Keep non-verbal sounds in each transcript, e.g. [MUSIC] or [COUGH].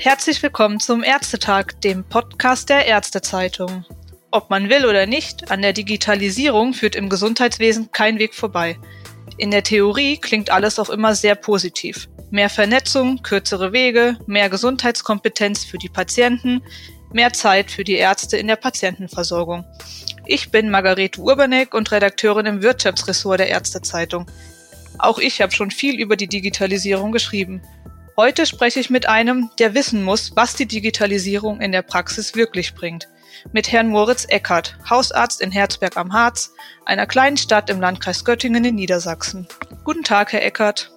Herzlich willkommen zum Ärztetag, dem Podcast der Ärztezeitung. Ob man will oder nicht, an der Digitalisierung führt im Gesundheitswesen kein Weg vorbei. In der Theorie klingt alles auch immer sehr positiv. Mehr Vernetzung, kürzere Wege, mehr Gesundheitskompetenz für die Patienten, mehr Zeit für die Ärzte in der Patientenversorgung. Ich bin Margarete Urbanek und Redakteurin im Wirtschaftsressort der Ärztezeitung. Auch ich habe schon viel über die Digitalisierung geschrieben. Heute spreche ich mit einem, der wissen muss, was die Digitalisierung in der Praxis wirklich bringt. Mit Herrn Moritz Eckert, Hausarzt in Herzberg am Harz, einer kleinen Stadt im Landkreis Göttingen in Niedersachsen. Guten Tag, Herr Eckert.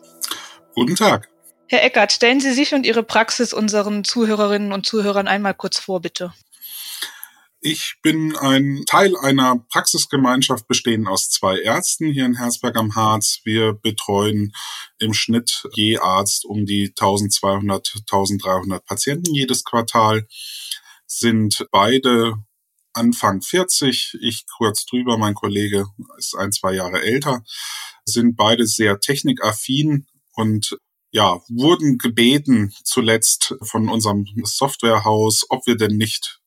Guten Tag. Herr Eckert, stellen Sie sich und Ihre Praxis unseren Zuhörerinnen und Zuhörern einmal kurz vor, bitte. Ich bin ein Teil einer Praxisgemeinschaft bestehend aus zwei Ärzten hier in Herzberg am Harz. Wir betreuen im Schnitt je Arzt um die 1200, 1300 Patienten jedes Quartal, sind beide Anfang 40, ich kurz drüber, mein Kollege ist ein, zwei Jahre älter, sind beide sehr technikaffin und ja, wurden gebeten zuletzt von unserem Softwarehaus, ob wir denn nicht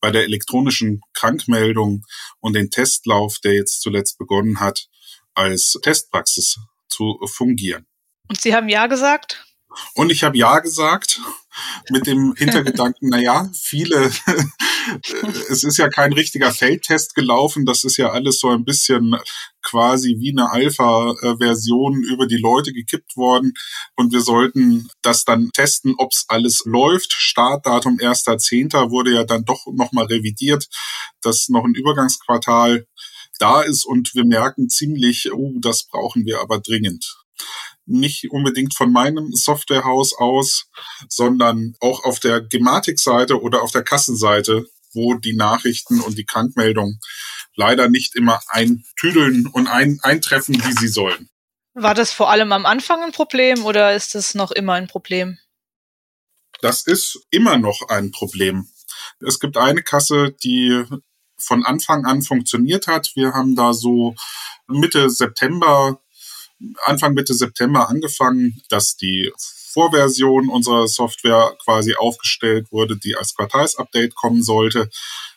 bei der elektronischen Krankmeldung und den Testlauf, der jetzt zuletzt begonnen hat, als Testpraxis zu fungieren. Und Sie haben Ja gesagt? Und ich habe Ja gesagt mit dem Hintergedanken, na ja, viele, [LAUGHS] es ist ja kein richtiger Feldtest gelaufen, das ist ja alles so ein bisschen quasi wie eine Alpha-Version über die Leute gekippt worden und wir sollten das dann testen, ob's alles läuft. Startdatum 1.10. wurde ja dann doch nochmal revidiert, dass noch ein Übergangsquartal da ist und wir merken ziemlich, oh, das brauchen wir aber dringend nicht unbedingt von meinem Softwarehaus aus, sondern auch auf der Gematik-Seite oder auf der Kassenseite, wo die Nachrichten und die Krankmeldungen leider nicht immer eintüdeln und ein, eintreffen, wie sie sollen. War das vor allem am Anfang ein Problem oder ist es noch immer ein Problem? Das ist immer noch ein Problem. Es gibt eine Kasse, die von Anfang an funktioniert hat. Wir haben da so Mitte September Anfang Mitte September angefangen, dass die Vorversion unserer Software quasi aufgestellt wurde, die als Quartalsupdate kommen sollte.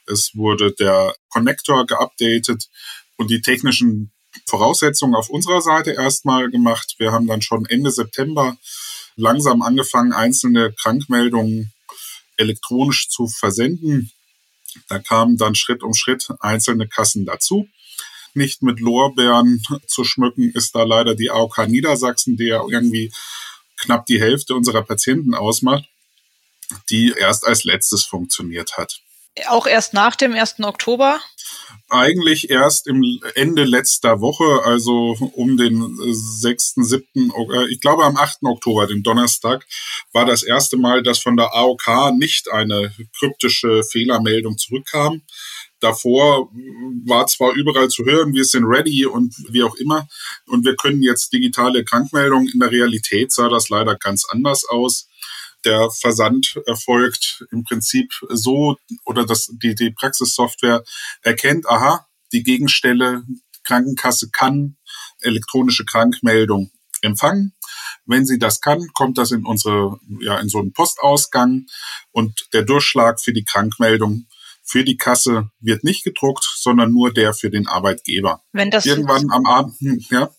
Es wurde der Connector geupdatet und die technischen Voraussetzungen auf unserer Seite erstmal gemacht. Wir haben dann schon Ende September langsam angefangen, einzelne Krankmeldungen elektronisch zu versenden. Da kamen dann Schritt um Schritt einzelne Kassen dazu nicht mit Lorbeeren zu schmücken, ist da leider die AOK Niedersachsen, die ja irgendwie knapp die Hälfte unserer Patienten ausmacht, die erst als letztes funktioniert hat. Auch erst nach dem 1. Oktober? Eigentlich erst im Ende letzter Woche, also um den 6., 7., äh, ich glaube am 8. Oktober, dem Donnerstag, war das erste Mal, dass von der AOK nicht eine kryptische Fehlermeldung zurückkam. Davor war zwar überall zu hören, wir sind ready und wie auch immer. Und wir können jetzt digitale Krankmeldungen. In der Realität sah das leider ganz anders aus. Der Versand erfolgt im Prinzip so, oder das, die, die Praxissoftware erkennt, aha, die Gegenstelle Krankenkasse kann elektronische Krankmeldung empfangen. Wenn sie das kann, kommt das in unsere, ja, in so einen Postausgang und der Durchschlag für die Krankmeldung für die Kasse wird nicht gedruckt, sondern nur der für den Arbeitgeber. Wenn das irgendwann am Abend, hm, ja.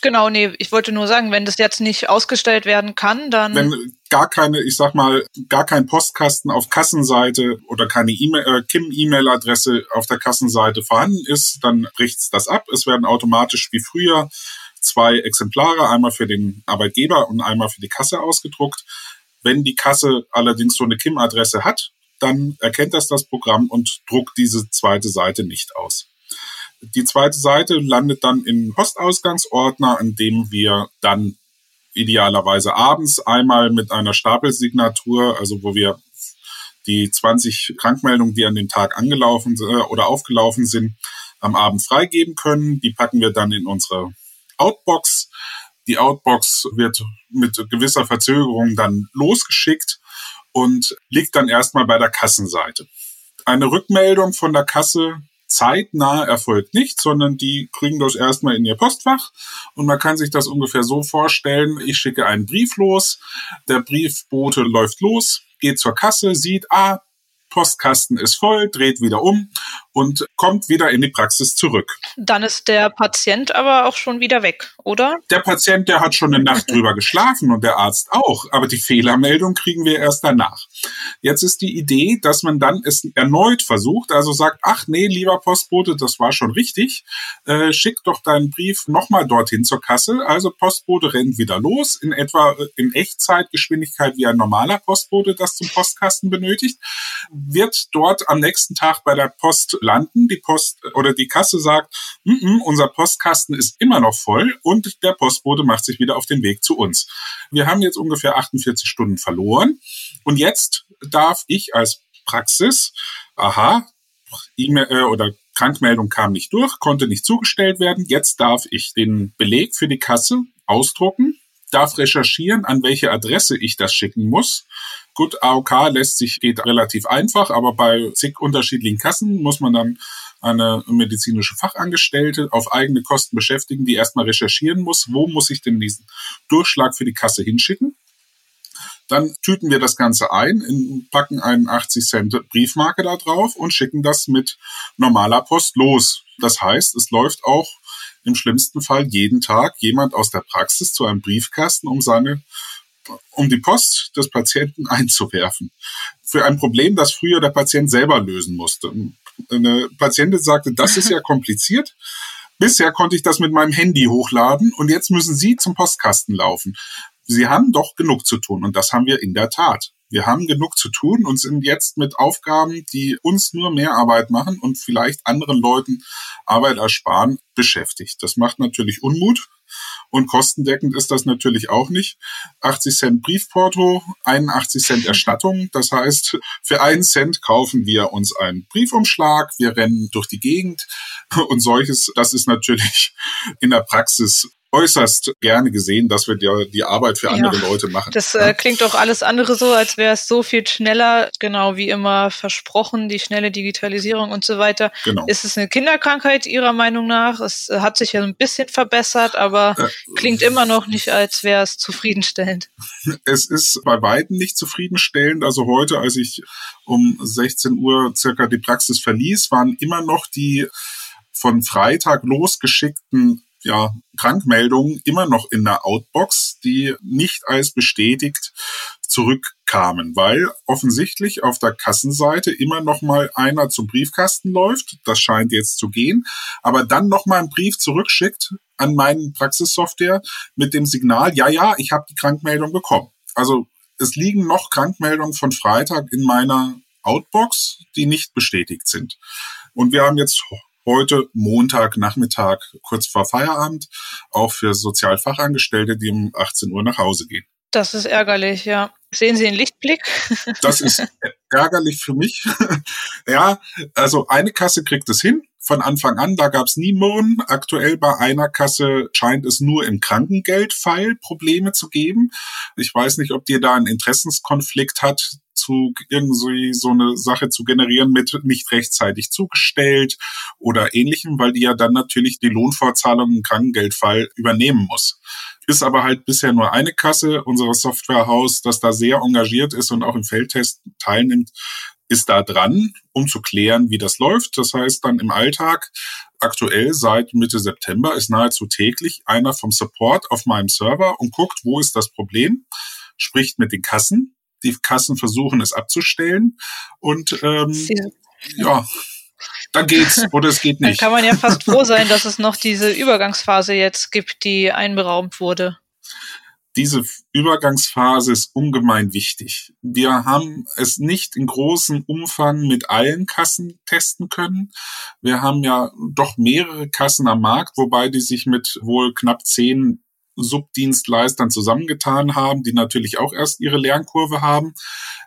Genau, nee, ich wollte nur sagen, wenn das jetzt nicht ausgestellt werden kann, dann. Wenn gar keine, ich sag mal, gar kein Postkasten auf Kassenseite oder keine E-Mail, äh, KIM-E-Mail-Adresse auf der Kassenseite vorhanden ist, dann bricht's das ab. Es werden automatisch wie früher zwei Exemplare, einmal für den Arbeitgeber und einmal für die Kasse ausgedruckt. Wenn die Kasse allerdings so eine KIM-Adresse hat, dann erkennt das das Programm und druckt diese zweite Seite nicht aus. Die zweite Seite landet dann im Postausgangsordner, an dem wir dann idealerweise abends einmal mit einer Stapelsignatur, also wo wir die 20 Krankmeldungen, die an dem Tag angelaufen äh, oder aufgelaufen sind, am Abend freigeben können. Die packen wir dann in unsere Outbox. Die Outbox wird mit gewisser Verzögerung dann losgeschickt und liegt dann erstmal bei der Kassenseite. Eine Rückmeldung von der Kasse zeitnah erfolgt nicht, sondern die kriegen das erstmal in ihr Postfach und man kann sich das ungefähr so vorstellen, ich schicke einen Brief los, der Briefbote läuft los, geht zur Kasse, sieht, ah, Postkasten ist voll, dreht wieder um und kommt wieder in die Praxis zurück. Dann ist der Patient aber auch schon wieder weg, oder? Der Patient, der hat schon eine Nacht drüber geschlafen und der Arzt auch, aber die Fehlermeldung kriegen wir erst danach. Jetzt ist die Idee, dass man dann es erneut versucht, also sagt, ach nee, lieber Postbote, das war schon richtig, äh, schick doch deinen Brief nochmal dorthin zur Kasse. Also Postbote rennt wieder los, in etwa äh, in Echtzeitgeschwindigkeit wie ein normaler Postbote das zum Postkasten benötigt wird dort am nächsten Tag bei der Post landen. Die Post oder die Kasse sagt, mm -mm, unser Postkasten ist immer noch voll und der Postbote macht sich wieder auf den Weg zu uns. Wir haben jetzt ungefähr 48 Stunden verloren und jetzt darf ich als Praxis, aha, E-Mail äh, oder Krankmeldung kam nicht durch, konnte nicht zugestellt werden. Jetzt darf ich den Beleg für die Kasse ausdrucken, darf recherchieren, an welche Adresse ich das schicken muss. Gut, AOK lässt sich, geht relativ einfach, aber bei zig unterschiedlichen Kassen muss man dann eine medizinische Fachangestellte auf eigene Kosten beschäftigen, die erstmal recherchieren muss, wo muss ich denn diesen Durchschlag für die Kasse hinschicken. Dann tüten wir das Ganze ein, in, packen einen 80 Cent Briefmarke da drauf und schicken das mit normaler Post los. Das heißt, es läuft auch im schlimmsten Fall jeden Tag jemand aus der Praxis zu einem Briefkasten, um seine um die Post des Patienten [LAUGHS] einzuwerfen. Für ein Problem, das früher der Patient selber lösen musste. Eine Patientin sagte, das ist ja [LAUGHS] kompliziert. Bisher konnte ich das mit meinem Handy hochladen und jetzt müssen Sie zum Postkasten laufen. Sie haben doch genug zu tun und das haben wir in der Tat. Wir haben genug zu tun und sind jetzt mit Aufgaben, die uns nur mehr Arbeit machen und vielleicht anderen Leuten Arbeit ersparen, beschäftigt. Das macht natürlich Unmut und kostendeckend ist das natürlich auch nicht. 80 Cent Briefporto, 81 Cent Erstattung. Das heißt, für einen Cent kaufen wir uns einen Briefumschlag, wir rennen durch die Gegend [LAUGHS] und solches. Das ist natürlich [LAUGHS] in der Praxis äußerst gerne gesehen, dass wir die, die Arbeit für andere ja, Leute machen. Das äh, klingt doch alles andere so, als wäre es so viel schneller, genau wie immer versprochen, die schnelle Digitalisierung und so weiter. Genau. Ist es eine Kinderkrankheit Ihrer Meinung nach? Es hat sich ja ein bisschen verbessert, aber äh, klingt immer noch nicht, als wäre es zufriedenstellend. Es ist bei weitem nicht zufriedenstellend. Also heute, als ich um 16 Uhr circa die Praxis verließ, waren immer noch die von Freitag losgeschickten ja, Krankmeldungen immer noch in der Outbox, die nicht als bestätigt zurückkamen, weil offensichtlich auf der Kassenseite immer noch mal einer zum Briefkasten läuft, das scheint jetzt zu gehen, aber dann noch mal einen Brief zurückschickt an meinen Praxissoftware mit dem Signal, ja, ja, ich habe die Krankmeldung bekommen. Also es liegen noch Krankmeldungen von Freitag in meiner Outbox, die nicht bestätigt sind. Und wir haben jetzt heute Montagnachmittag kurz vor Feierabend, auch für Sozialfachangestellte, die um 18 Uhr nach Hause gehen. Das ist ärgerlich, ja. Sehen Sie einen Lichtblick? [LAUGHS] Das ist ärgerlich für mich. [LAUGHS] ja, also eine Kasse kriegt es hin. Von Anfang an, da gab es nie Murren. Aktuell bei einer Kasse scheint es nur im Krankengeldfall Probleme zu geben. Ich weiß nicht, ob dir da einen Interessenskonflikt hat zu irgendwie so eine Sache zu generieren mit nicht rechtzeitig zugestellt oder ähnlichem, weil die ja dann natürlich die Lohnfortzahlung im Krankengeldfall übernehmen muss. Ist aber halt bisher nur eine Kasse, unser Softwarehaus, das da sehr engagiert ist und auch im Feldtest teilnimmt, ist da dran, um zu klären, wie das läuft. Das heißt dann im Alltag, aktuell seit Mitte September ist nahezu täglich einer vom Support auf meinem Server und guckt, wo ist das Problem, spricht mit den Kassen die Kassen versuchen es abzustellen und ähm, ja, dann geht's oder es geht nicht. Dann kann man ja fast froh sein, dass es noch diese Übergangsphase jetzt gibt, die einberaumt wurde. Diese Übergangsphase ist ungemein wichtig. Wir haben es nicht in großem Umfang mit allen Kassen testen können. Wir haben ja doch mehrere Kassen am Markt, wobei die sich mit wohl knapp zehn Subdienstleistern zusammengetan haben, die natürlich auch erst ihre Lernkurve haben,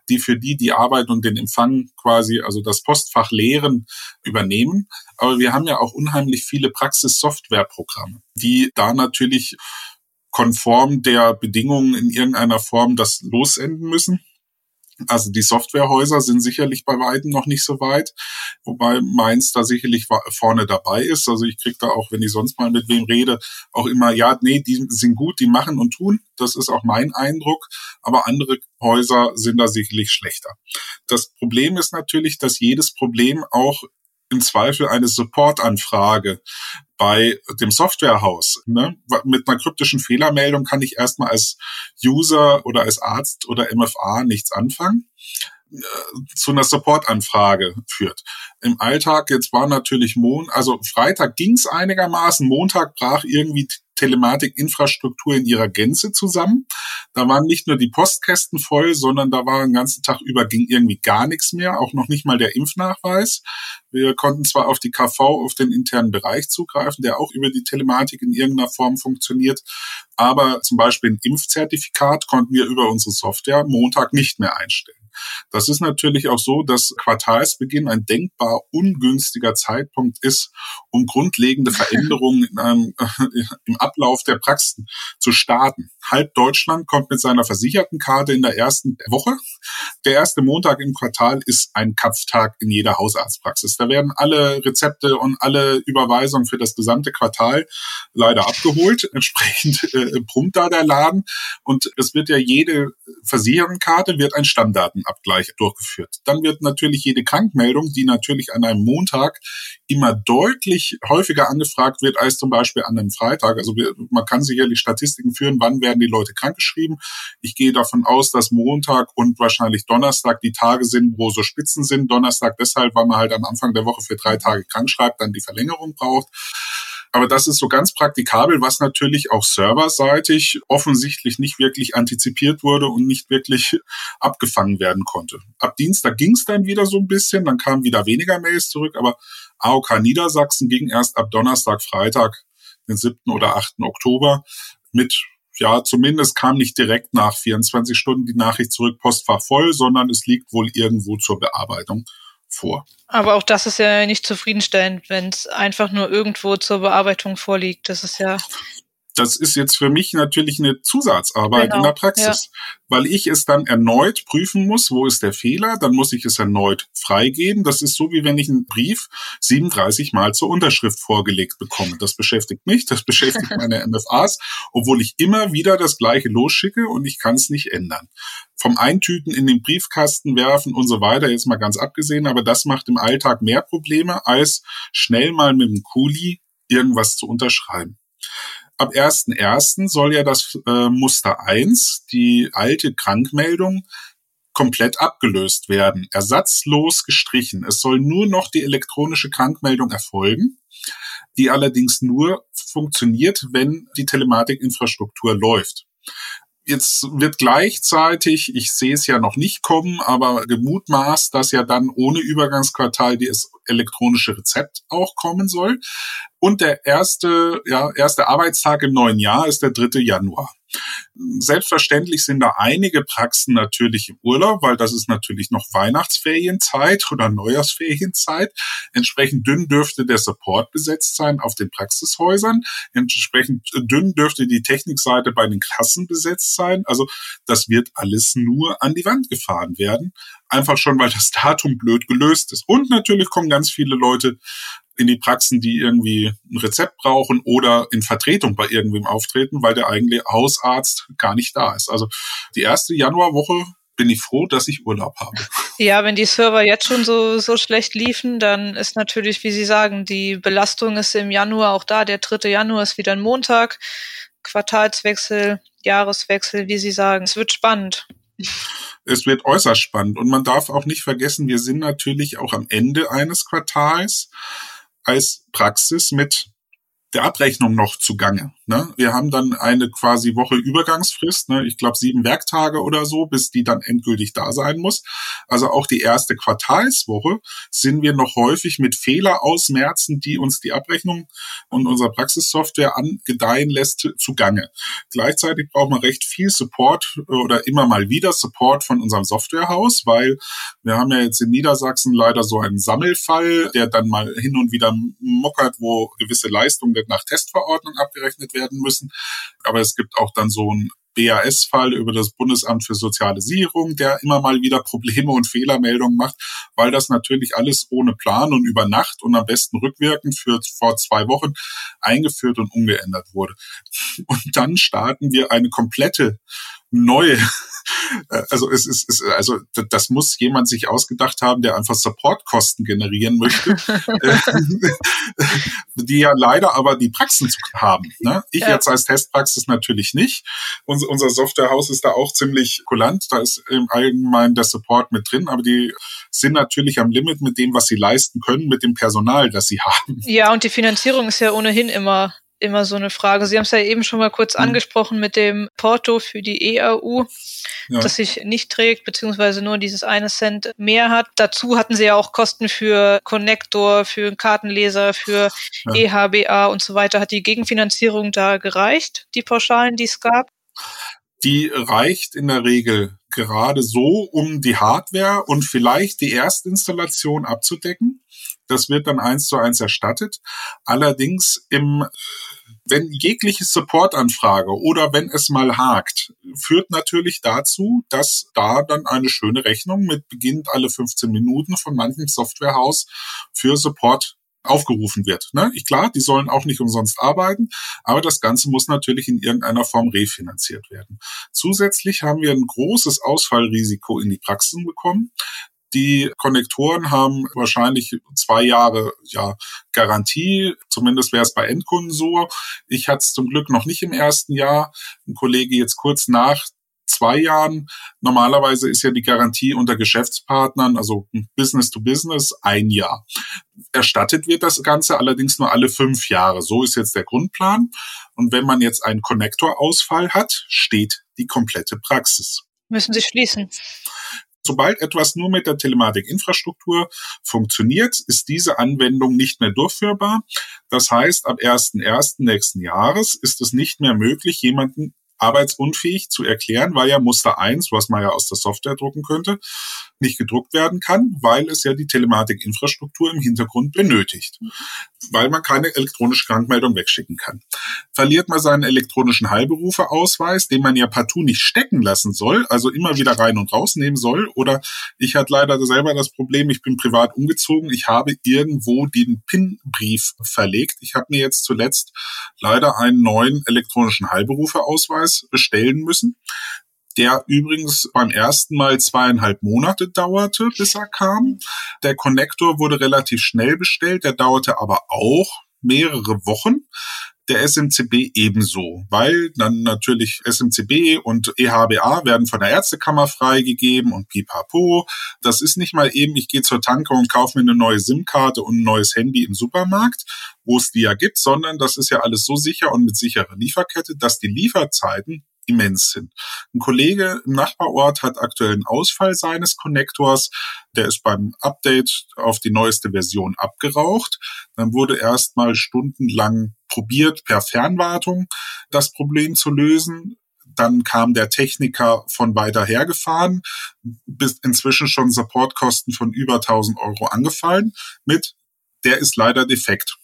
die für die die Arbeit und den Empfang quasi, also das Postfach lehren, übernehmen. Aber wir haben ja auch unheimlich viele Praxis-Software-Programme, die da natürlich konform der Bedingungen in irgendeiner Form das losenden müssen. Also die Softwarehäuser sind sicherlich bei weitem noch nicht so weit, wobei meins da sicherlich vorne dabei ist. Also ich kriege da auch, wenn ich sonst mal mit wem rede, auch immer, ja, nee, die sind gut, die machen und tun. Das ist auch mein Eindruck. Aber andere Häuser sind da sicherlich schlechter. Das Problem ist natürlich, dass jedes Problem auch im Zweifel eine Supportanfrage bei dem Softwarehaus. Ne? Mit einer kryptischen Fehlermeldung kann ich erstmal als User oder als Arzt oder MFA nichts anfangen äh, zu einer Supportanfrage führt. Im Alltag, jetzt war natürlich Mon, also Freitag ging's einigermaßen, Montag brach irgendwie Telematikinfrastruktur in ihrer Gänze zusammen. Da waren nicht nur die Postkästen voll, sondern da war den ganzen Tag über ging irgendwie gar nichts mehr, auch noch nicht mal der Impfnachweis. Wir konnten zwar auf die KV, auf den internen Bereich zugreifen, der auch über die Telematik in irgendeiner Form funktioniert, aber zum Beispiel ein Impfzertifikat konnten wir über unsere Software Montag nicht mehr einstellen. Das ist natürlich auch so, dass Quartalsbeginn ein denkbar ungünstiger Zeitpunkt ist, um grundlegende Veränderungen in einem, äh, [LAUGHS] im Ablauf der Praxen zu starten. Halb Deutschland kommt mit seiner versicherten Karte in der ersten Woche. Der erste Montag im Quartal ist ein Kapftag in jeder Hausarztpraxis. Da werden alle Rezepte und alle Überweisungen für das gesamte Quartal leider abgeholt. Entsprechend äh, brummt da der Laden und es wird ja jede Versichertenkarte wird ein Stammdatenabgleich durchgeführt. Dann wird natürlich jede Krankmeldung, die natürlich an einem Montag immer deutlich häufiger angefragt wird als zum Beispiel an einem Freitag. Also wir, man kann sicherlich Statistiken führen, wann werden die Leute krankgeschrieben. Ich gehe davon aus, dass Montag und wahrscheinlich Donnerstag die Tage sind, wo so Spitzen sind. Donnerstag deshalb, weil man halt am Anfang der Woche für drei Tage krank schreibt, dann die Verlängerung braucht. Aber das ist so ganz praktikabel, was natürlich auch serverseitig offensichtlich nicht wirklich antizipiert wurde und nicht wirklich [LAUGHS] abgefangen werden konnte. Ab Dienstag ging es dann wieder so ein bisschen, dann kamen wieder weniger Mails zurück, aber AOK Niedersachsen ging erst ab Donnerstag, Freitag, den 7. oder 8. Oktober mit ja, zumindest kam nicht direkt nach 24 Stunden die Nachricht zurück, Postfach voll, sondern es liegt wohl irgendwo zur Bearbeitung vor. Aber auch das ist ja nicht zufriedenstellend, wenn es einfach nur irgendwo zur Bearbeitung vorliegt. Das ist ja das ist jetzt für mich natürlich eine Zusatzarbeit genau, in der Praxis, ja. weil ich es dann erneut prüfen muss, wo ist der Fehler, dann muss ich es erneut freigeben. Das ist so, wie wenn ich einen Brief 37 Mal zur Unterschrift vorgelegt bekomme. Das beschäftigt mich, das beschäftigt meine [LAUGHS] MFAs, obwohl ich immer wieder das gleiche losschicke und ich kann es nicht ändern. Vom Eintüten in den Briefkasten werfen und so weiter, jetzt mal ganz abgesehen, aber das macht im Alltag mehr Probleme, als schnell mal mit dem Kuli irgendwas zu unterschreiben ab 1.1. soll ja das äh, Muster 1, die alte Krankmeldung, komplett abgelöst werden, ersatzlos gestrichen. Es soll nur noch die elektronische Krankmeldung erfolgen, die allerdings nur funktioniert, wenn die Telematikinfrastruktur läuft. Jetzt wird gleichzeitig, ich sehe es ja noch nicht kommen, aber gemutmaßt, dass ja dann ohne Übergangsquartal das elektronische Rezept auch kommen soll. Und der erste, ja, erste Arbeitstag im neuen Jahr ist der 3. Januar. Selbstverständlich sind da einige Praxen natürlich im Urlaub, weil das ist natürlich noch Weihnachtsferienzeit oder Neujahrsferienzeit. Entsprechend dünn dürfte der Support besetzt sein auf den Praxishäusern. Entsprechend dünn dürfte die Technikseite bei den Kassen besetzt sein. Also das wird alles nur an die Wand gefahren werden. Einfach schon, weil das [LAUGHS] Datum blöd gelöst ist. Und natürlich kommen ganz viele Leute in die Praxen, die irgendwie ein Rezept brauchen oder in Vertretung bei irgendwem auftreten, weil der eigentliche Hausarzt gar nicht da ist. Also die erste Januarwoche bin ich froh, dass ich Urlaub habe. Ja, wenn die Server jetzt schon so, so schlecht liefen, dann ist natürlich, wie Sie sagen, die Belastung ist im Januar auch da. Der 3. Januar ist wieder ein Montag. Quartalswechsel, Jahreswechsel, wie Sie sagen. Es wird spannend. Es wird äußerst spannend. Und man darf auch nicht vergessen, wir sind natürlich auch am Ende eines Quartals als Praxis mit der Abrechnung noch zugange. Ne? Wir haben dann eine quasi Woche Übergangsfrist, ne? ich glaube sieben Werktage oder so, bis die dann endgültig da sein muss. Also auch die erste Quartalswoche sind wir noch häufig mit Fehler ausmerzen, die uns die Abrechnung und unsere Praxissoftware angedeihen lässt, zugange. Gleichzeitig braucht man recht viel Support oder immer mal wieder Support von unserem Softwarehaus, weil wir haben ja jetzt in Niedersachsen leider so einen Sammelfall, der dann mal hin und wieder mockert, wo gewisse Leistungen nach Testverordnung abgerechnet werden müssen. Aber es gibt auch dann so ein BAS-Fall über das Bundesamt für Soziale Sicherung, der immer mal wieder Probleme und Fehlermeldungen macht, weil das natürlich alles ohne Plan und über Nacht und am besten rückwirkend für vor zwei Wochen eingeführt und umgeändert wurde. Und dann starten wir eine komplette neue [LAUGHS] äh, also es ist, es, also das muss jemand sich ausgedacht haben, der einfach Supportkosten generieren möchte, [LAUGHS] äh, [LAUGHS] die ja leider aber die Praxen haben. Ne? Ich ja. jetzt als Testpraxis natürlich nicht. Unser, unser Softwarehaus ist da auch ziemlich kulant. Da ist im Allgemeinen der Support mit drin, aber die sind natürlich am Limit mit dem, was sie leisten können, mit dem Personal, das sie haben. Ja, und die Finanzierung ist ja ohnehin immer immer so eine Frage. Sie haben es ja eben schon mal kurz mhm. angesprochen mit dem Porto für die EAU, ja. das sich nicht trägt, beziehungsweise nur dieses eine Cent mehr hat. Dazu hatten Sie ja auch Kosten für Connector, für einen Kartenleser, für ja. EHBA und so weiter. Hat die Gegenfinanzierung da gereicht, die Pauschalen, die es gab? Die reicht in der Regel gerade so, um die Hardware und vielleicht die Erstinstallation abzudecken. Das wird dann eins zu eins erstattet. Allerdings im wenn jegliche Supportanfrage oder wenn es mal hakt, führt natürlich dazu, dass da dann eine schöne Rechnung mit beginnt alle 15 Minuten von manchem Softwarehaus für Support aufgerufen wird. Ne? Ich, klar, die sollen auch nicht umsonst arbeiten, aber das Ganze muss natürlich in irgendeiner Form refinanziert werden. Zusätzlich haben wir ein großes Ausfallrisiko in die Praxen bekommen. Die Konnektoren haben wahrscheinlich zwei Jahre ja, Garantie. Zumindest wäre es bei Endkunden so. Ich hatte es zum Glück noch nicht im ersten Jahr. Ein Kollege jetzt kurz nach zwei Jahren. Normalerweise ist ja die Garantie unter Geschäftspartnern, also Business to Business, ein Jahr. Erstattet wird das Ganze allerdings nur alle fünf Jahre. So ist jetzt der Grundplan. Und wenn man jetzt einen Konnektorausfall hat, steht die komplette Praxis. Müssen Sie schließen. Sobald etwas nur mit der Telematikinfrastruktur funktioniert, ist diese Anwendung nicht mehr durchführbar. Das heißt, ab 1.1. nächsten Jahres ist es nicht mehr möglich, jemanden arbeitsunfähig zu erklären, weil ja Muster 1, was man ja aus der Software drucken könnte, nicht gedruckt werden kann, weil es ja die Telematikinfrastruktur im Hintergrund benötigt, weil man keine elektronische Krankmeldung wegschicken kann. Verliert man seinen elektronischen Heilberuferausweis, den man ja partout nicht stecken lassen soll, also immer wieder rein und rausnehmen soll, oder ich hatte leider selber das Problem, ich bin privat umgezogen, ich habe irgendwo den PIN-Brief verlegt. Ich habe mir jetzt zuletzt leider einen neuen elektronischen Heilberuferausweis bestellen müssen der übrigens beim ersten Mal zweieinhalb Monate dauerte, bis er kam. Der Connector wurde relativ schnell bestellt, der dauerte aber auch mehrere Wochen der SMCB ebenso, weil dann natürlich SMCB und EHBA werden von der Ärztekammer freigegeben und pipapo. Das ist nicht mal eben, ich gehe zur Tanke und kaufe mir eine neue SIM-Karte und ein neues Handy im Supermarkt, wo es die ja gibt, sondern das ist ja alles so sicher und mit sicherer Lieferkette, dass die Lieferzeiten immens sind. Ein Kollege im Nachbarort hat aktuell einen Ausfall seines Konnektors. Der ist beim Update auf die neueste Version abgeraucht. Dann wurde erstmal stundenlang probiert, per Fernwartung das Problem zu lösen. Dann kam der Techniker von weiter her gefahren, bis inzwischen schon Supportkosten von über 1000 Euro angefallen mit, der ist leider defekt.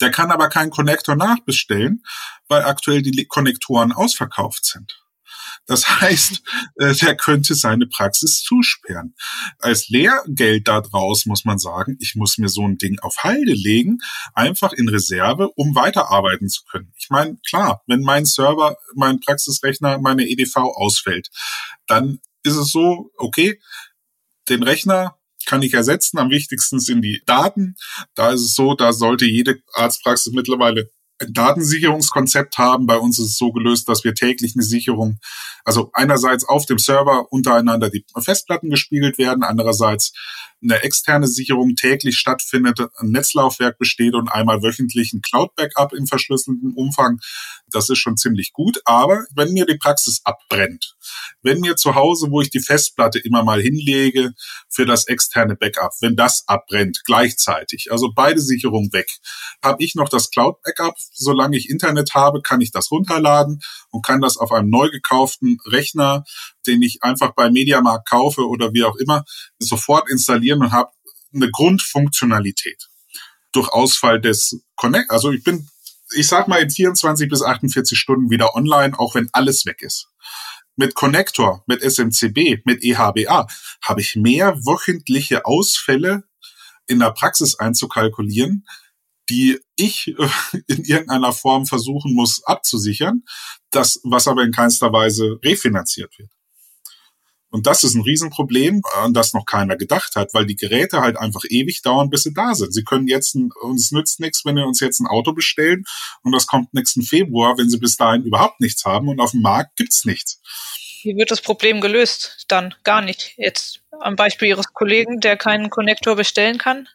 Der kann aber keinen Konnektor nachbestellen, weil aktuell die Konnektoren ausverkauft sind. Das [LAUGHS] heißt, äh, der könnte seine Praxis zusperren. Als Lehrgeld da draus muss man sagen, ich muss mir so ein Ding auf Halde legen, einfach in Reserve, um weiterarbeiten zu können. Ich meine, klar, wenn mein Server, mein Praxisrechner, meine EDV ausfällt, dann ist es so, okay, den Rechner kann ich ersetzen. Am wichtigsten sind die Daten. Da ist es so, da sollte jede Arztpraxis mittlerweile Datensicherungskonzept haben. Bei uns ist es so gelöst, dass wir täglich eine Sicherung, also einerseits auf dem Server untereinander die Festplatten gespiegelt werden, andererseits eine externe Sicherung täglich stattfindet, ein Netzlaufwerk besteht und einmal wöchentlich ein Cloud-Backup im verschlüsselten Umfang. Das ist schon ziemlich gut. Aber wenn mir die Praxis abbrennt, wenn mir zu Hause, wo ich die Festplatte immer mal hinlege für das externe Backup, wenn das abbrennt gleichzeitig, also beide Sicherungen weg, habe ich noch das Cloud-Backup. Solange ich Internet habe, kann ich das runterladen und kann das auf einem neu gekauften Rechner, den ich einfach bei Mediamarkt kaufe oder wie auch immer, sofort installieren und habe eine Grundfunktionalität. Durch Ausfall des Connect, also ich bin ich sag mal, in 24 bis 48 Stunden wieder online, auch wenn alles weg ist. Mit Connector, mit SMCB, mit EHBA habe ich mehr wöchentliche Ausfälle in der Praxis einzukalkulieren, die ich äh, in irgendeiner Form versuchen muss abzusichern, das, was aber in keinster Weise refinanziert wird. Und das ist ein Riesenproblem, an das noch keiner gedacht hat, weil die Geräte halt einfach ewig dauern, bis sie da sind. Sie können jetzt, ein, uns nützt nichts, wenn wir uns jetzt ein Auto bestellen und das kommt nächsten Februar, wenn sie bis dahin überhaupt nichts haben und auf dem Markt gibt's nichts. Wie wird das Problem gelöst? Dann gar nicht. Jetzt am Beispiel Ihres Kollegen, der keinen Konnektor bestellen kann?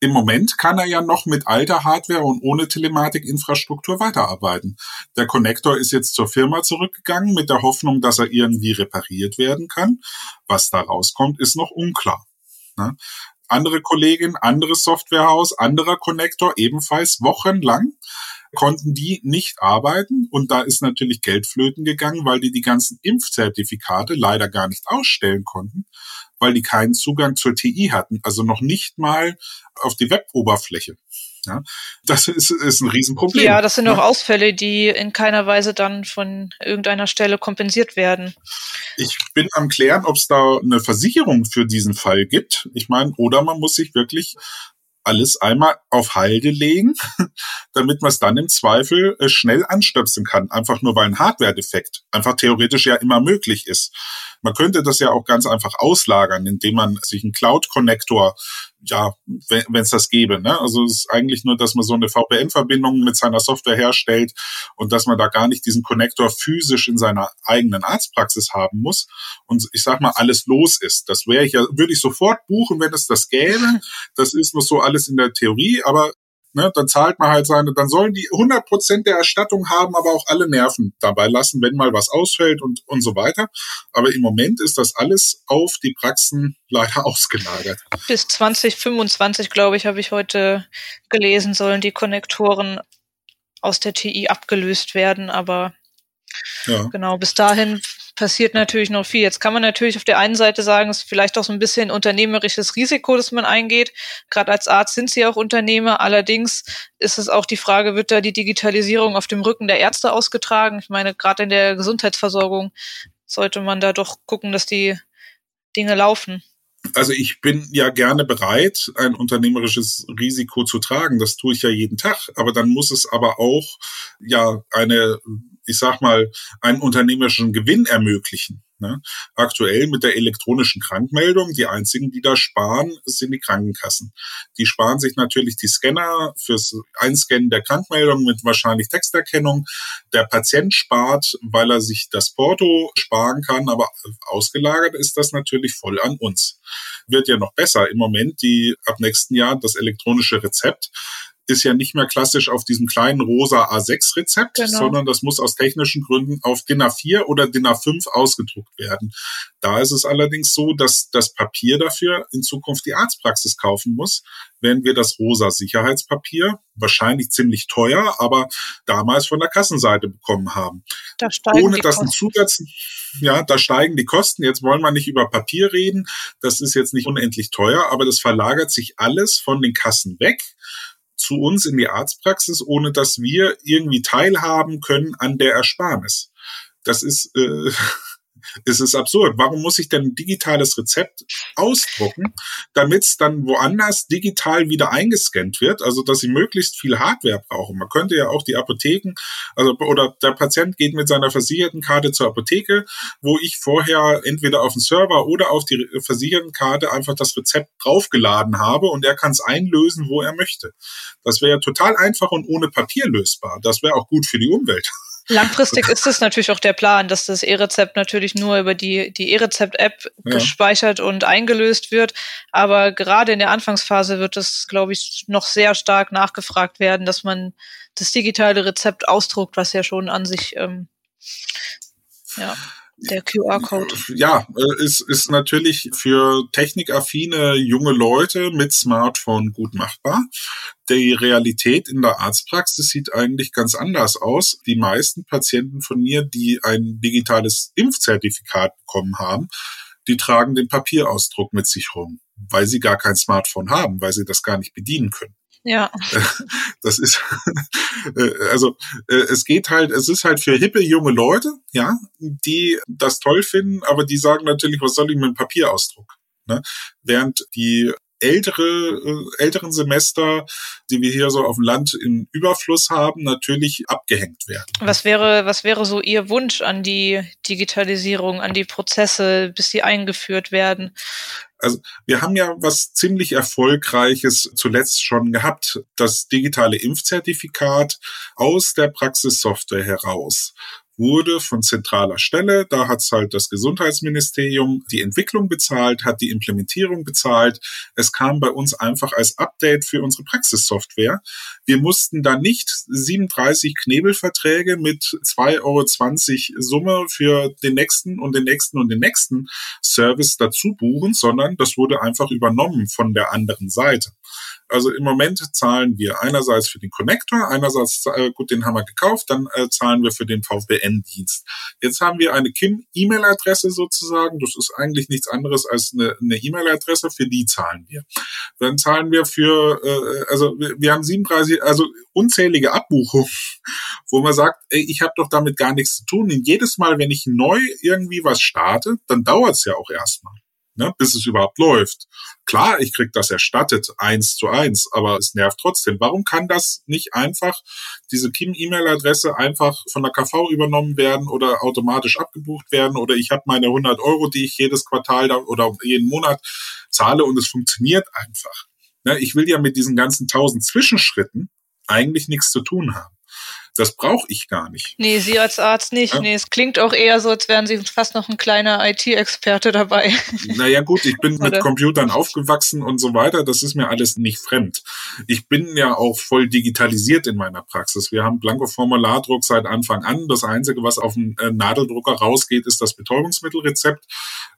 Im Moment kann er ja noch mit alter Hardware und ohne Telematikinfrastruktur weiterarbeiten. Der Connector ist jetzt zur Firma zurückgegangen mit der Hoffnung, dass er irgendwie repariert werden kann. Was da rauskommt, ist noch unklar. Ne? Andere Kollegin, anderes Softwarehaus, anderer Connector, ebenfalls wochenlang konnten die nicht arbeiten und da ist natürlich Geld flöten gegangen, weil die die ganzen Impfzertifikate leider gar nicht ausstellen konnten, weil die keinen Zugang zur TI hatten, also noch nicht mal auf die Weboberfläche. Ja, das ist, ist ein Riesenproblem. Ja, das sind auch Ausfälle, die in keiner Weise dann von irgendeiner Stelle kompensiert werden. Ich bin am klären, ob es da eine Versicherung für diesen Fall gibt. Ich meine, oder man muss sich wirklich alles einmal auf Halde legen, [LAUGHS] damit man es dann im Zweifel äh, schnell anstöpseln kann. Einfach nur weil ein Hardware-Defekt einfach theoretisch ja immer möglich ist. Man könnte das ja auch ganz einfach auslagern, indem man sich einen Cloud-Connector ja, wenn es das gäbe. Ne? Also es ist eigentlich nur, dass man so eine VPN-Verbindung mit seiner Software herstellt und dass man da gar nicht diesen Connector physisch in seiner eigenen Arztpraxis haben muss und ich sag mal alles los ist. Das wäre ich ja, würde ich sofort buchen, wenn es das gäbe. Das ist nur so alles in der Theorie, aber Ne, dann zahlt man halt seine, dann sollen die 100 Prozent der Erstattung haben, aber auch alle Nerven dabei lassen, wenn mal was ausfällt und, und so weiter. Aber im Moment ist das alles auf die Praxen leider [LAUGHS] ausgelagert. Bis 2025, glaube ich, habe ich heute gelesen, sollen die Konnektoren aus der TI abgelöst werden, aber ja. genau, bis dahin passiert natürlich noch viel. Jetzt kann man natürlich auf der einen Seite sagen, es ist vielleicht auch so ein bisschen unternehmerisches Risiko, das man eingeht. Gerade als Arzt sind sie auch Unternehmer. Allerdings ist es auch die Frage, wird da die Digitalisierung auf dem Rücken der Ärzte ausgetragen? Ich meine, gerade in der Gesundheitsversorgung sollte man da doch gucken, dass die Dinge laufen. Also ich bin ja gerne bereit, ein unternehmerisches Risiko zu tragen. Das tue ich ja jeden Tag. Aber dann muss es aber auch ja eine ich sag mal, einen unternehmerischen Gewinn ermöglichen. Ne? Aktuell mit der elektronischen Krankmeldung, die einzigen, die da sparen, sind die Krankenkassen. Die sparen sich natürlich die Scanner fürs Einscannen der Krankmeldung mit wahrscheinlich Texterkennung. Der Patient spart, weil er sich das Porto sparen kann, aber ausgelagert ist das natürlich voll an uns. Wird ja noch besser. Im Moment die ab nächsten Jahr das elektronische Rezept ist ja nicht mehr klassisch auf diesem kleinen rosa A6-Rezept, genau. sondern das muss aus technischen Gründen auf DIN A4 oder DIN A5 ausgedruckt werden. Da ist es allerdings so, dass das Papier dafür in Zukunft die Arztpraxis kaufen muss, wenn wir das rosa Sicherheitspapier, wahrscheinlich ziemlich teuer, aber damals von der Kassenseite bekommen haben. Da Ohne dass ein Zusatz, ja, da steigen die Kosten. Jetzt wollen wir nicht über Papier reden. Das ist jetzt nicht unendlich teuer, aber das verlagert sich alles von den Kassen weg zu uns in die Arztpraxis, ohne dass wir irgendwie teilhaben können an der Ersparnis. Das ist äh, [LAUGHS] es ist absurd. Warum muss ich denn ein digitales Rezept ausdrucken, damit es dann woanders digital wieder eingescannt wird? Also, dass sie möglichst viel Hardware brauchen. Man könnte ja auch die Apotheken, also, oder der Patient geht mit seiner versicherten Karte zur Apotheke, wo ich vorher entweder auf den Server oder auf die versicherten Karte einfach das Rezept draufgeladen habe und er kann es einlösen, wo er möchte. Das wäre total einfach und ohne Papier lösbar. Das wäre auch gut für die Umwelt. Langfristig ist es natürlich auch der Plan, dass das E-Rezept natürlich nur über die, die E-Rezept-App ja. gespeichert und eingelöst wird. Aber gerade in der Anfangsphase wird es, glaube ich, noch sehr stark nachgefragt werden, dass man das digitale Rezept ausdruckt, was ja schon an sich ähm, ja. Der QR-Code. Ja, äh, ist, ist natürlich für technikaffine junge Leute mit Smartphone gut machbar. Die Realität in der Arztpraxis sieht eigentlich ganz anders aus. Die meisten Patienten von mir, die ein digitales Impfzertifikat bekommen haben, die tragen den Papierausdruck mit sich rum, weil sie gar kein Smartphone haben, weil sie das gar nicht bedienen können. Ja. [LAUGHS] Das ist, [LAUGHS] äh, also äh, es geht halt, es ist halt für hippe junge Leute, ja, die das toll finden, aber die sagen natürlich, was soll ich mit dem Papierausdruck? Ne? Während die ältere, äh, älteren Semester, die wir hier so auf dem Land im Überfluss haben, natürlich abgehängt werden. Was wäre, was wäre so Ihr Wunsch an die Digitalisierung, an die Prozesse, bis sie eingeführt werden? Also wir haben ja was ziemlich Erfolgreiches zuletzt schon gehabt, das digitale Impfzertifikat aus der Praxissoftware heraus wurde von zentraler Stelle. Da hat halt das Gesundheitsministerium die Entwicklung bezahlt, hat die Implementierung bezahlt. Es kam bei uns einfach als Update für unsere Praxissoftware. Wir mussten da nicht 37 Knebelverträge mit 2,20 Euro Summe für den nächsten und den nächsten und den nächsten Service dazu buchen, sondern das wurde einfach übernommen von der anderen Seite. Also im Moment zahlen wir einerseits für den Connector, einerseits, äh, gut, den haben wir gekauft, dann äh, zahlen wir für den VPN-Dienst. Jetzt haben wir eine KIM-E-Mail-Adresse sozusagen. Das ist eigentlich nichts anderes als eine E-Mail-Adresse, für die zahlen wir. Dann zahlen wir für, äh, also wir, wir haben 37, also unzählige Abbuchungen, wo man sagt, ey, ich habe doch damit gar nichts zu tun. Und jedes Mal, wenn ich neu irgendwie was starte, dann dauert es ja auch erstmal ne, bis es überhaupt läuft. Klar, ich krieg das erstattet, eins zu eins, aber es nervt trotzdem. Warum kann das nicht einfach, diese Kim-E-Mail-Adresse einfach von der KV übernommen werden oder automatisch abgebucht werden oder ich habe meine 100 Euro, die ich jedes Quartal oder jeden Monat zahle und es funktioniert einfach. Ne, ich will ja mit diesen ganzen tausend Zwischenschritten eigentlich nichts zu tun haben. Das brauche ich gar nicht. Nee, Sie als Arzt nicht. Ja? Nee, es klingt auch eher so, als wären Sie fast noch ein kleiner IT-Experte dabei. [LAUGHS] Naja gut, ich bin mit Computern aufgewachsen und so weiter. Das ist mir alles nicht fremd. Ich bin ja auch voll digitalisiert in meiner Praxis. Wir haben Blanko-Formulardruck seit Anfang an. Das Einzige, was auf dem äh, Nadeldrucker rausgeht, ist das Betäubungsmittelrezept.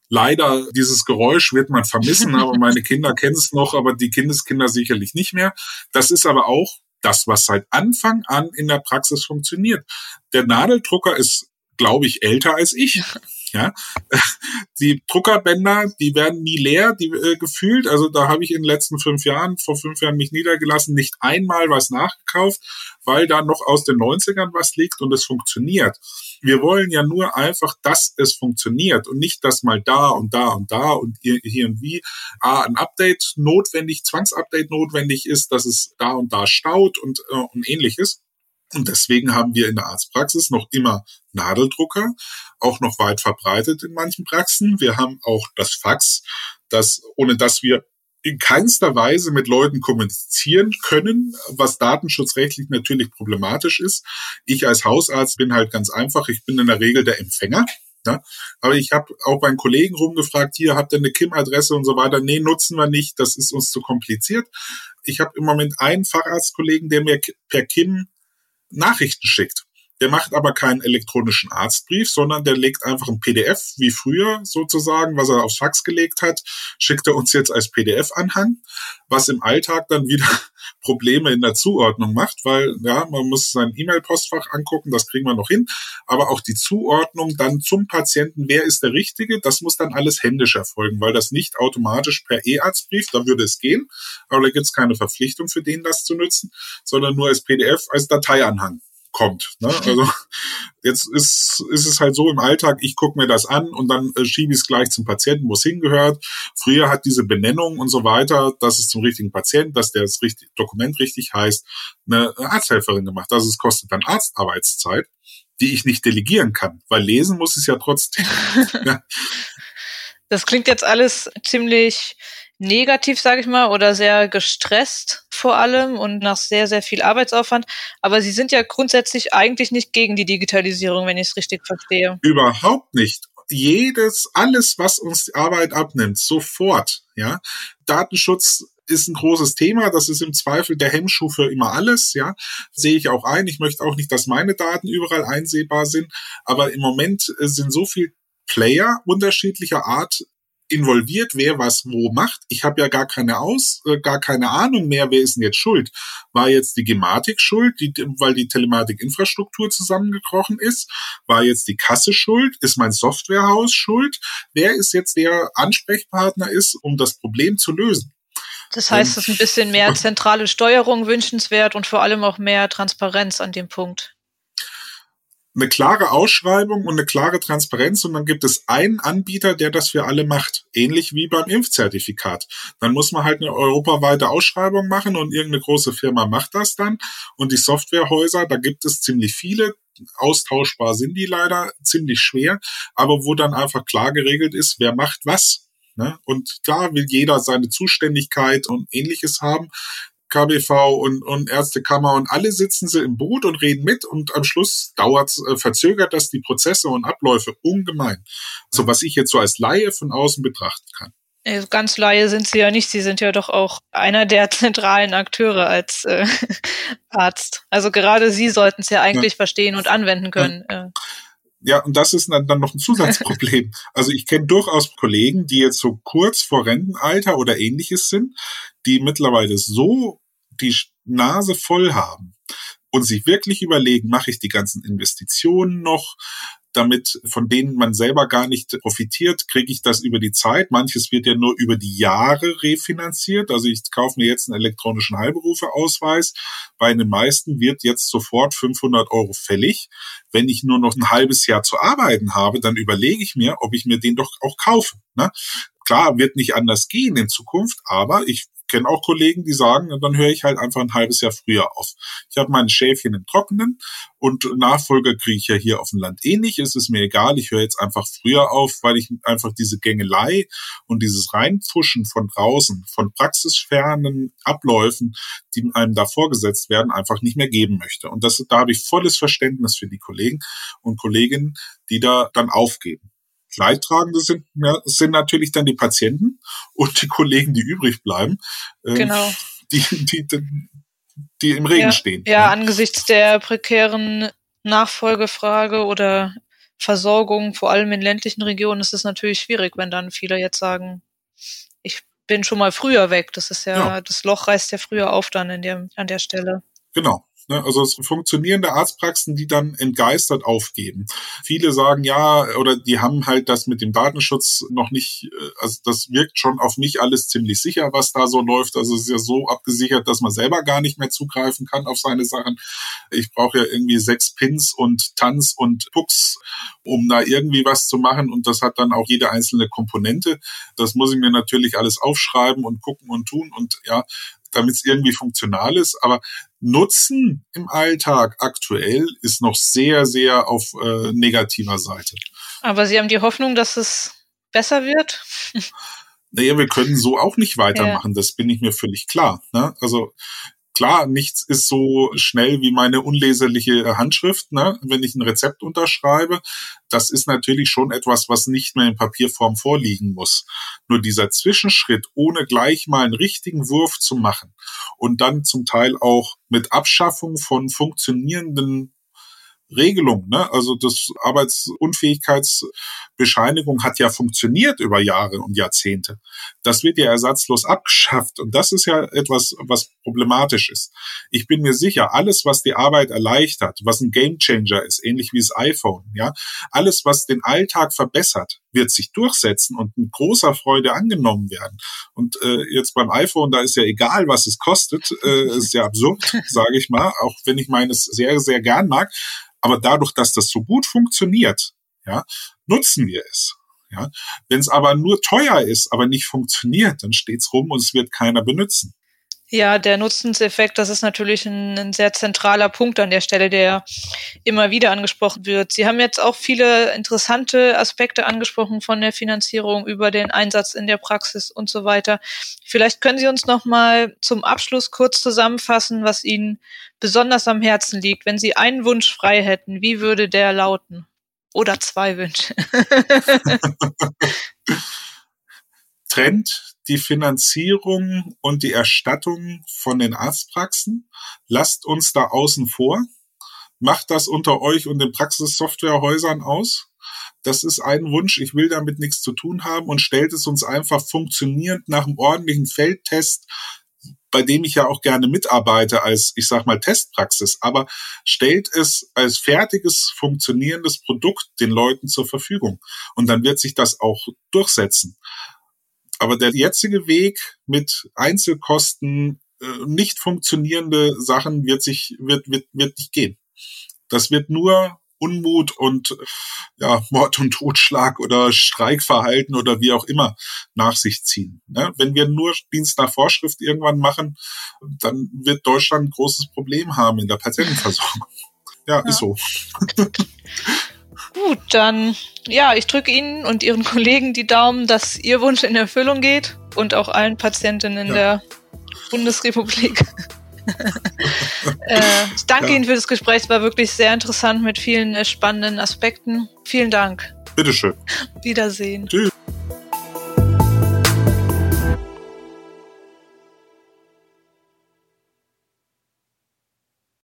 Leider, dieses Geräusch wird man vermissen, aber [LAUGHS] meine Kinder kennen es noch, aber die Kindeskinder sicherlich nicht mehr. Das ist aber auch das, was seit Anfang an in der Praxis funktioniert. Der Nadeldrucker ist, glaube ich, älter als ich. [LAUGHS] Ja, [LAUGHS] die Druckerbänder, die werden nie leer, die äh, gefühlt. Also da habe ich in den letzten fünf Jahren, vor fünf Jahren mich niedergelassen, nicht einmal was nachgekauft, weil da noch aus den 90ern was liegt und es funktioniert. Wir wollen ja nur einfach, dass es funktioniert und nicht, dass mal da und da und da und hier, hier und wie ah, ein Update notwendig, Zwangsupdate notwendig ist, dass es da und da staut und, äh, und ähnliches. Und deswegen haben wir in der Arztpraxis noch immer Nadeldrucker, auch noch weit verbreitet in manchen Praxen. Wir haben auch das Fax, das, ohne dass wir in keinster Weise mit Leuten kommunizieren können, was datenschutzrechtlich natürlich problematisch ist. Ich als Hausarzt bin halt ganz einfach, ich bin in der Regel der Empfänger. Ja, aber ich habe auch bei Kollegen rumgefragt, hier habt ihr eine KIM-Adresse und so weiter. Nee, nutzen wir nicht, das ist uns zu kompliziert. Ich habe im Moment einen Facharztkollegen, der mir per KIM Nachrichten schickt. Der macht aber keinen elektronischen Arztbrief, sondern der legt einfach ein PDF, wie früher sozusagen, was er aufs Fax gelegt hat, schickt er uns jetzt als PDF-Anhang, was im Alltag dann wieder [LAUGHS] Probleme in der Zuordnung macht, weil ja, man muss sein E-Mail-Postfach angucken, das kriegen wir noch hin, aber auch die Zuordnung dann zum Patienten, wer ist der Richtige, das muss dann alles händisch erfolgen, weil das nicht automatisch per E-Arztbrief, da würde es gehen, aber da gibt es keine Verpflichtung für den, das zu nutzen, sondern nur als PDF, als Dateianhang kommt. Ne? Also jetzt ist, ist es halt so im Alltag, ich gucke mir das an und dann äh, schiebe ich es gleich zum Patienten, wo es hingehört. Früher hat diese Benennung und so weiter, dass es zum richtigen Patienten, dass der das richtig, Dokument richtig heißt, eine Arzthelferin gemacht. Also es kostet dann Arztarbeitszeit, die ich nicht delegieren kann, weil lesen muss es ja trotzdem. [LAUGHS] ja. Das klingt jetzt alles ziemlich negativ, sage ich mal, oder sehr gestresst vor allem und nach sehr, sehr viel Arbeitsaufwand. Aber Sie sind ja grundsätzlich eigentlich nicht gegen die Digitalisierung, wenn ich es richtig verstehe. Überhaupt nicht. Jedes, alles, was uns die Arbeit abnimmt, sofort, ja. Datenschutz ist ein großes Thema. Das ist im Zweifel der Hemmschuh für immer alles, ja. Sehe ich auch ein. Ich möchte auch nicht, dass meine Daten überall einsehbar sind. Aber im Moment sind so viel Player unterschiedlicher Art involviert, wer was wo macht. Ich habe ja gar keine Aus, äh, gar keine Ahnung mehr, wer ist denn jetzt schuld. War jetzt die Gematik schuld, die, weil die Telematik-Infrastruktur zusammengekrochen ist? War jetzt die Kasse schuld? Ist mein Softwarehaus schuld? Wer ist jetzt der Ansprechpartner ist, um das Problem zu lösen? Das heißt, es ist ein bisschen mehr zentrale Steuerung wünschenswert und vor allem auch mehr Transparenz an dem Punkt eine klare Ausschreibung und eine klare Transparenz und dann gibt es einen Anbieter, der das für alle macht. Ähnlich wie beim Impfzertifikat. Dann muss man halt eine europaweite Ausschreibung machen und irgendeine große Firma macht das dann. Und die Softwarehäuser, da gibt es ziemlich viele. Austauschbar sind die leider ziemlich schwer, aber wo dann einfach klar geregelt ist, wer macht was. Ne? Und da will jeder seine Zuständigkeit und ähnliches haben. KBV und, und Ärztekammer und alle sitzen sie im Boot und reden mit und am Schluss dauert äh, verzögert das die Prozesse und Abläufe ungemein. So was ich jetzt so als Laie von außen betrachten kann. Ganz Laie sind Sie ja nicht. Sie sind ja doch auch einer der [LAUGHS] zentralen Akteure als äh, [LAUGHS] Arzt. Also gerade Sie sollten es ja eigentlich ja. verstehen und anwenden können. Ja. Ja, und das ist dann, dann noch ein Zusatzproblem. [LAUGHS] also ich kenne durchaus Kollegen, die jetzt so kurz vor Rentenalter oder ähnliches sind, die mittlerweile so die Nase voll haben und sich wirklich überlegen, mache ich die ganzen Investitionen noch, damit von denen man selber gar nicht profitiert, kriege ich das über die Zeit. Manches wird ja nur über die Jahre refinanziert. Also ich kaufe mir jetzt einen elektronischen Heilberufeausweis. Bei den meisten wird jetzt sofort 500 Euro fällig. Wenn ich nur noch ein halbes Jahr zu arbeiten habe, dann überlege ich mir, ob ich mir den doch auch kaufe. Ne? Klar, wird nicht anders gehen in Zukunft, aber ich kenne auch Kollegen, die sagen, dann höre ich halt einfach ein halbes Jahr früher auf. Ich habe meine Schäfchen im Trockenen und Nachfolger kriege ich ja hier auf dem Land eh nicht. Es ist mir egal, ich höre jetzt einfach früher auf, weil ich einfach diese Gängelei und dieses Reinpfuschen von draußen, von praxisfernen Abläufen, die einem da vorgesetzt werden, einfach nicht mehr geben möchte. Und das, da habe ich volles Verständnis für die Kollegen und Kolleginnen, die da dann aufgeben. Leidtragende sind, ja, sind natürlich dann die Patienten und die Kollegen, die übrig bleiben. Ähm, genau. Die, die, die, im Regen ja, stehen. Ja, angesichts der prekären Nachfolgefrage oder Versorgung, vor allem in ländlichen Regionen, ist es natürlich schwierig, wenn dann viele jetzt sagen, ich bin schon mal früher weg. Das ist ja, ja. das Loch reißt ja früher auf dann in dem, an der Stelle. Genau. Ne? Also es funktionierende Arztpraxen, die dann entgeistert aufgeben. Viele sagen ja, oder die haben halt das mit dem Datenschutz noch nicht, äh, also das wirkt schon auf mich alles ziemlich sicher, was da so läuft. Also es ist ja so abgesichert, dass man selber gar nicht mehr zugreifen kann auf seine Sachen. Ich brauche ja irgendwie sechs Pins und Tanz und Pucks, um da irgendwie was zu machen. Und das hat dann auch jede einzelne Komponente. Das muss ich mir natürlich alles aufschreiben und gucken und tun. Und ja, damit es irgendwie funktional ist. Aber Nutzen im Alltag aktuell ist noch sehr, sehr auf äh, negativer Seite. Aber Sie haben die Hoffnung, dass es besser wird? Naja, wir können so auch nicht [LAUGHS] weitermachen, ja. das bin ich mir völlig klar. Ne? Also Klar, nichts ist so schnell wie meine unleserliche Handschrift, ne? wenn ich ein Rezept unterschreibe. Das ist natürlich schon etwas, was nicht mehr in Papierform vorliegen muss. Nur dieser Zwischenschritt, ohne gleich mal einen richtigen Wurf zu machen und dann zum Teil auch mit Abschaffung von funktionierenden Regelung. Ne? Also das Arbeitsunfähigkeitsbescheinigung hat ja funktioniert über Jahre und Jahrzehnte. Das wird ja ersatzlos abgeschafft. Und das ist ja etwas, was problematisch ist. Ich bin mir sicher, alles, was die Arbeit erleichtert, was ein Gamechanger ist, ähnlich wie das iPhone, ja, alles, was den Alltag verbessert, wird sich durchsetzen und mit großer Freude angenommen werden. Und äh, jetzt beim iPhone, da ist ja egal, was es kostet, äh, ist ja absurd, [LAUGHS] sage ich mal, auch wenn ich meines sehr, sehr gern mag. Aber dadurch, dass das so gut funktioniert, ja, nutzen wir es. Ja. Wenn es aber nur teuer ist, aber nicht funktioniert, dann steht's rum und es wird keiner benutzen. Ja, der Nutzenseffekt, das ist natürlich ein, ein, sehr zentraler Punkt an der Stelle, der immer wieder angesprochen wird. Sie haben jetzt auch viele interessante Aspekte angesprochen von der Finanzierung über den Einsatz in der Praxis und so weiter. Vielleicht können Sie uns noch mal zum Abschluss kurz zusammenfassen, was Ihnen besonders am Herzen liegt. Wenn Sie einen Wunsch frei hätten, wie würde der lauten? Oder zwei Wünsche. [LAUGHS] Trend die Finanzierung und die Erstattung von den Arztpraxen. Lasst uns da außen vor. Macht das unter euch und den Praxissoftwarehäusern aus. Das ist ein Wunsch. Ich will damit nichts zu tun haben und stellt es uns einfach funktionierend nach einem ordentlichen Feldtest, bei dem ich ja auch gerne mitarbeite als, ich sag mal, Testpraxis, aber stellt es als fertiges, funktionierendes Produkt den Leuten zur Verfügung. Und dann wird sich das auch durchsetzen. Aber der jetzige Weg mit Einzelkosten, äh, nicht funktionierende Sachen wird sich, wird, wird, wird nicht gehen. Das wird nur Unmut und ja, Mord und Totschlag oder Streikverhalten oder wie auch immer nach sich ziehen. Ne? Wenn wir nur Dienst nach Vorschrift irgendwann machen, dann wird Deutschland ein großes Problem haben in der Patientenversorgung. Ja, ja. ist so. Gut, dann ja, ich drücke Ihnen und Ihren [LAUGHS] Kollegen die Daumen, dass Ihr Wunsch in Erfüllung geht und auch allen Patientinnen ja. der Bundesrepublik. [LAUGHS] äh, ich danke ja. Ihnen für das Gespräch. Es war wirklich sehr interessant mit vielen äh, spannenden Aspekten. Vielen Dank. Bitteschön. Wiedersehen. Tschüss.